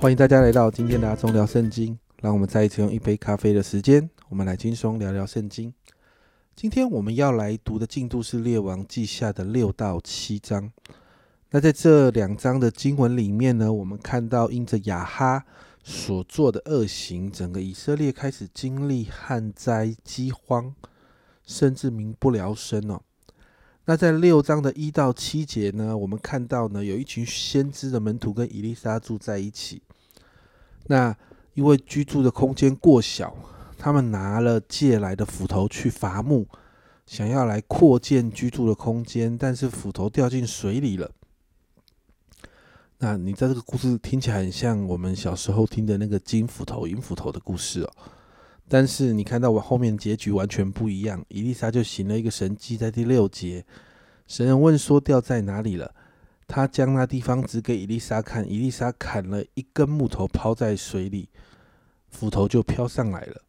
欢迎大家来到今天的阿忠聊圣经。让我们再一次用一杯咖啡的时间，我们来轻松聊聊圣经。今天我们要来读的进度是《列王记下》的六到七章。那在这两章的经文里面呢，我们看到因着亚哈所做的恶行，整个以色列开始经历旱灾、饥荒，甚至民不聊生哦。那在六章的一到七节呢，我们看到呢，有一群先知的门徒跟以利沙住在一起。那因为居住的空间过小，他们拿了借来的斧头去伐木，想要来扩建居住的空间，但是斧头掉进水里了。那你在这个故事听起来很像我们小时候听的那个金斧头、银斧头的故事哦，但是你看到我后面结局完全不一样。伊丽莎就行了一个神迹，在第六节，神人问说掉在哪里了？他将那地方指给伊丽莎看，伊丽莎砍了一根木头抛在水里，斧头就飘上来了。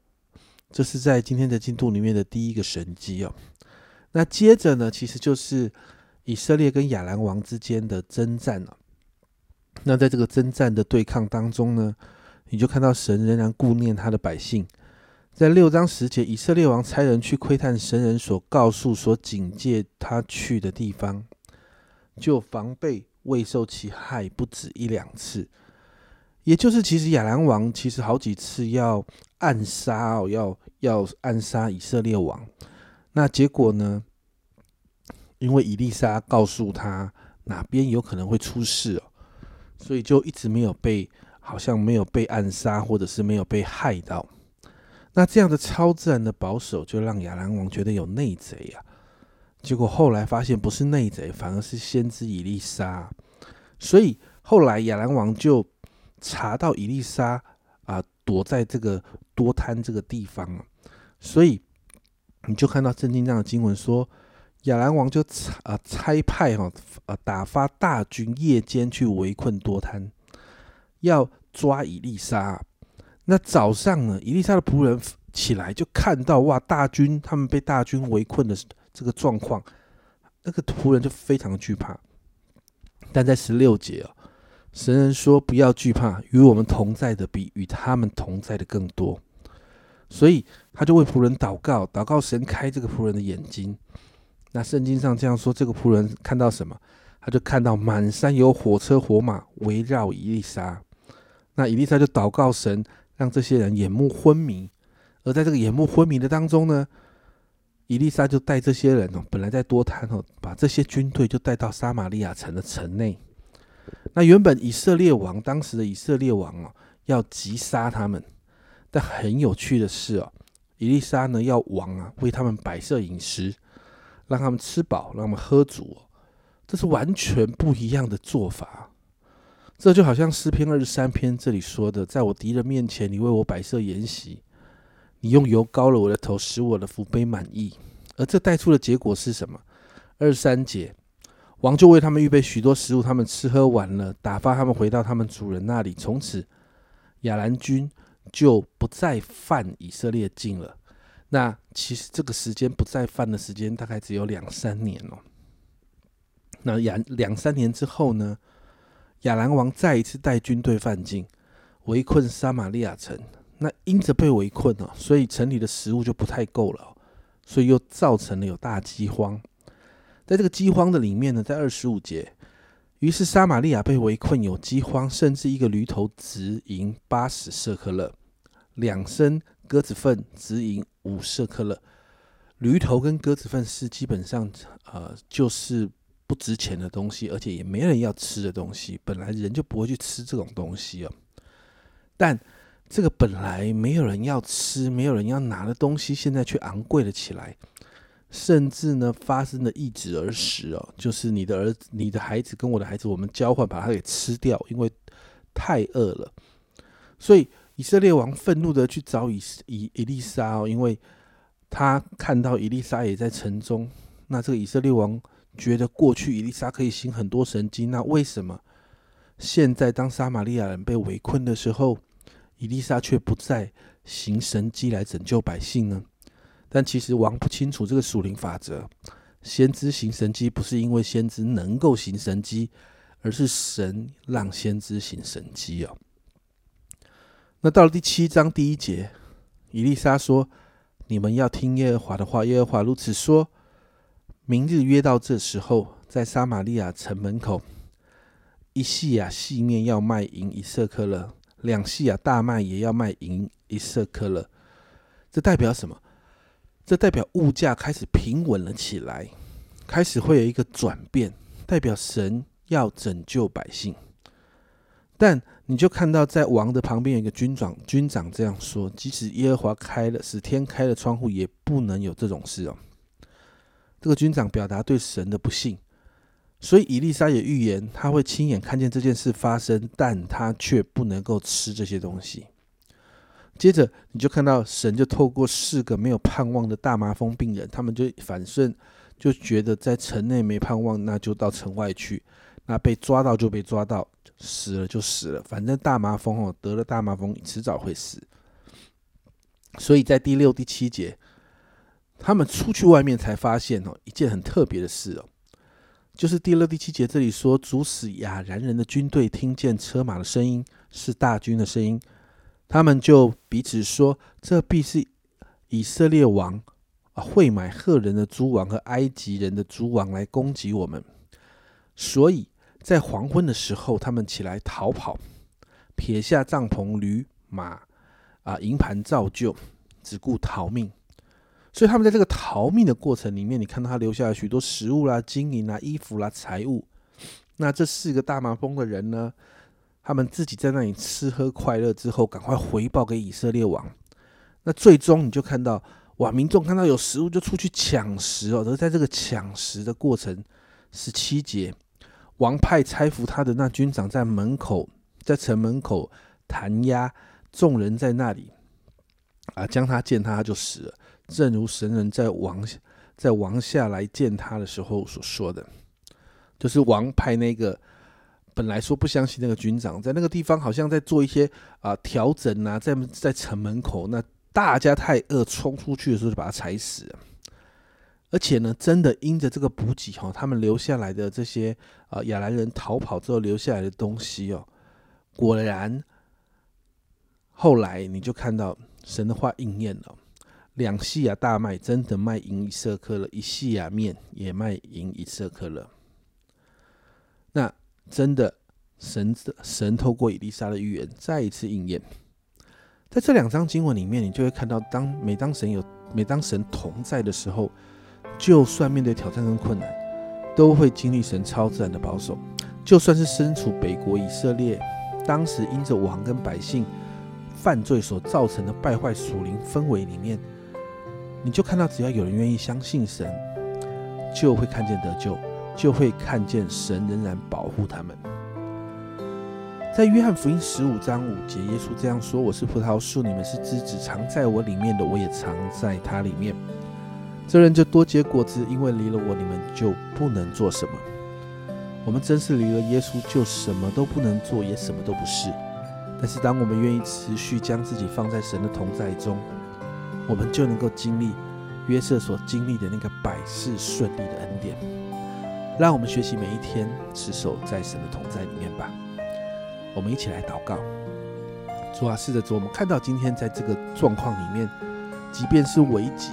这是在今天的进度里面的第一个神迹哦。那接着呢，其实就是以色列跟亚兰王之间的征战了。那在这个征战的对抗当中呢，你就看到神仍然顾念他的百姓。在六章十节，以色列王差人去窥探神人所告诉、所警戒他去的地方。就防备未受其害不止一两次，也就是其实亚兰王其实好几次要暗杀哦，要要暗杀以色列王。那结果呢？因为以利沙告诉他哪边有可能会出事哦，所以就一直没有被，好像没有被暗杀，或者是没有被害到。那这样的超自然的保守，就让亚兰王觉得有内贼呀。结果后来发现不是内贼，反而是先知以利沙，所以后来亚兰王就查到以利沙啊躲在这个多滩这个地方，所以你就看到圣经这样的经文说，亚兰王就差啊差派哈呃打发大军夜间去围困多滩，要抓以利沙。那早上呢，以利沙的仆人起来就看到哇，大军他们被大军围困的。这个状况，那个仆人就非常惧怕。但在十六节啊，神人说：“不要惧怕，与我们同在的比与他们同在的更多。”所以他就为仆人祷告，祷告神开这个仆人的眼睛。那圣经上这样说：这个仆人看到什么？他就看到满山有火车火马围绕伊丽莎。那伊丽莎就祷告神，让这些人眼目昏迷。而在这个眼目昏迷的当中呢？伊丽莎就带这些人哦，本来在多滩哦，把这些军队就带到撒玛利亚城的城内。那原本以色列王当时的以色列王哦，要击杀他们，但很有趣的是哦，伊丽莎呢要王啊为他们摆设饮食，让他们吃饱，让他们喝足，这是完全不一样的做法。这就好像诗篇二十三篇这里说的，在我敌人面前，你为我摆设筵席。你用油膏了我的头，使我的福杯满意。而这带出的结果是什么？二三节，王就为他们预备许多食物，他们吃喝完了，打发他们回到他们主人那里。从此，亚兰军就不再犯以色列境了。那其实这个时间不再犯的时间，大概只有两三年哦。那两两三年之后呢？亚兰王再一次带军队犯境，围困撒玛利亚城。那因着被围困了，所以城里的食物就不太够了，所以又造成了有大饥荒。在这个饥荒的里面呢，在二十五节，于是撒玛利亚被围困，有饥荒，甚至一个驴头值银八十舍克勒，两升鸽子粪值银五舍克勒。驴头跟鸽子粪是基本上呃就是不值钱的东西，而且也没人要吃的东西，本来人就不会去吃这种东西哦，但。这个本来没有人要吃、没有人要拿的东西，现在却昂贵了起来，甚至呢发生了一子而食哦，就是你的儿子、你的孩子跟我的孩子，我们交换把它给吃掉，因为太饿了。所以以色列王愤怒的去找以以以利沙哦，因为他看到以利沙也在城中。那这个以色列王觉得过去以利沙可以行很多神迹，那为什么现在当撒玛利亚人被围困的时候？伊丽莎却不再行神迹来拯救百姓呢？但其实王不清楚这个属灵法则。先知行神迹不是因为先知能够行神迹，而是神让先知行神迹哦。那到了第七章第一节，伊丽莎说：“你们要听耶和华的话。耶和华如此说：明日约到这时候，在撒玛利亚城门口，一细亚细面要卖银一色克勒，两系啊大麦也要卖银一色克勒。这代表什么？这代表物价开始平稳了起来，开始会有一个转变，代表神要拯救百姓。但你就看到，在王的旁边有一个军长，军长这样说：即使耶和华开了，使天开了窗户，也不能有这种事哦。这个军长表达对神的不信，所以伊丽莎也预言他会亲眼看见这件事发生，但他却不能够吃这些东西。接着你就看到神就透过四个没有盼望的大麻风病人，他们就反顺就觉得在城内没盼望，那就到城外去。那被抓到就被抓到。死了就死了，反正大麻风哦，得了大麻风迟早会死。所以在第六、第七节，他们出去外面才发现哦，一件很特别的事哦，就是第六、第七节这里说，主使亚兰人的军队听见车马的声音，是大军的声音，他们就彼此说：“这必是以色列王啊，会买赫人的诸王和埃及人的诸王来攻击我们。”所以。在黄昏的时候，他们起来逃跑，撇下帐篷、驴马啊、营盘造就，只顾逃命。所以他们在这个逃命的过程里面，你看到他留下了许多食物啦、金银啦、衣服啦、财物。那这四个大麻风的人呢，他们自己在那里吃喝快乐之后，赶快回报给以色列王。那最终你就看到，哇，民众看到有食物就出去抢食哦。而在这个抢食的过程，十七节。王派差服他的那军长在门口，在城门口弹压，众人在那里啊，将他见他就死了，正如神人在王在王下来见他的时候所说的，就是王派那个本来说不相信那个军长，在那个地方好像在做一些啊调整啊，在在城门口，那大家太饿，冲出去的时候就把他踩死了。而且呢，真的因着这个补给哈，他们留下来的这些啊亚兰人逃跑之后留下来的东西哦，果然后来你就看到神的话应验了，两细亚大麦真的卖银一色克了，一细亚面也卖银一色克了。那真的神神透过以丽莎的预言再一次应验，在这两章经文里面，你就会看到，当每当神有每当神同在的时候。就算面对挑战跟困难，都会经历神超自然的保守。就算是身处北国以色列，当时因着王跟百姓犯罪所造成的败坏属灵氛围里面，你就看到，只要有人愿意相信神，就会看见得救，就会看见神仍然保护他们。在约翰福音十五章五节，耶稣这样说：“我是葡萄树，你们是枝子，藏在我里面的，我也藏在它里面。”这人就多结果子，因为离了我，你们就不能做什么。我们真是离了耶稣，就什么都不能做，也什么都不是。但是，当我们愿意持续将自己放在神的同在中，我们就能够经历约瑟所经历的那个百事顺利的恩典。让我们学习每一天持守在神的同在里面吧。我们一起来祷告。主啊，是的，主，我们看到今天在这个状况里面，即便是危急。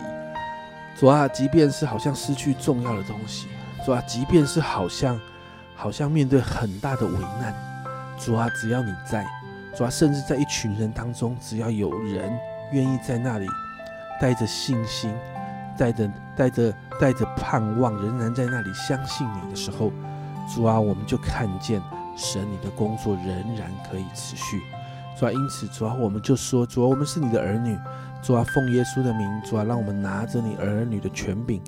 主啊，即便是好像失去重要的东西，主啊，即便是好像好像面对很大的危难，主啊，只要你在，主啊，甚至在一群人当中，只要有人愿意在那里带着信心，带着带着带着盼望，仍然在那里相信你的时候，主啊，我们就看见神你的工作仍然可以持续。主啊，因此主啊，我们就说，主啊，我们是你的儿女。主啊，奉耶稣的名，主啊，让我们拿着你儿女的权柄，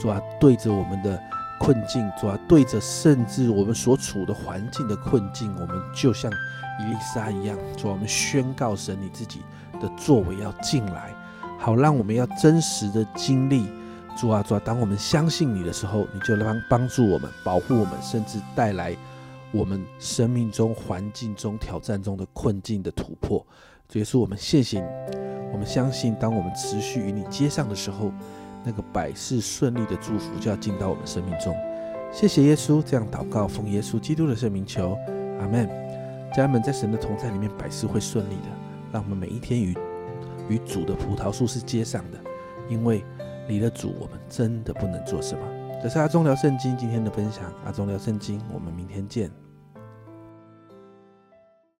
主啊，对着我们的困境，主啊，对着甚至我们所处的环境的困境，我们就像伊丽莎一样，主啊，我们宣告神你自己的作为要进来，好让我们要真实的经历，主啊，主啊，当我们相信你的时候，你就帮帮助我们，保护我们，甚至带来我们生命中环境中挑战中的困境的突破。主耶稣，我们谢谢你。我们相信，当我们持续与你接上的时候，那个百事顺利的祝福就要进到我们生命中。谢谢耶稣，这样祷告，奉耶稣基督的圣名求，阿门。家人们，在神的同在里面，百事会顺利的。让我们每一天与与主的葡萄树是接上的，因为离了主，我们真的不能做什么。这是阿忠聊圣经今天的分享，阿忠聊圣经，我们明天见。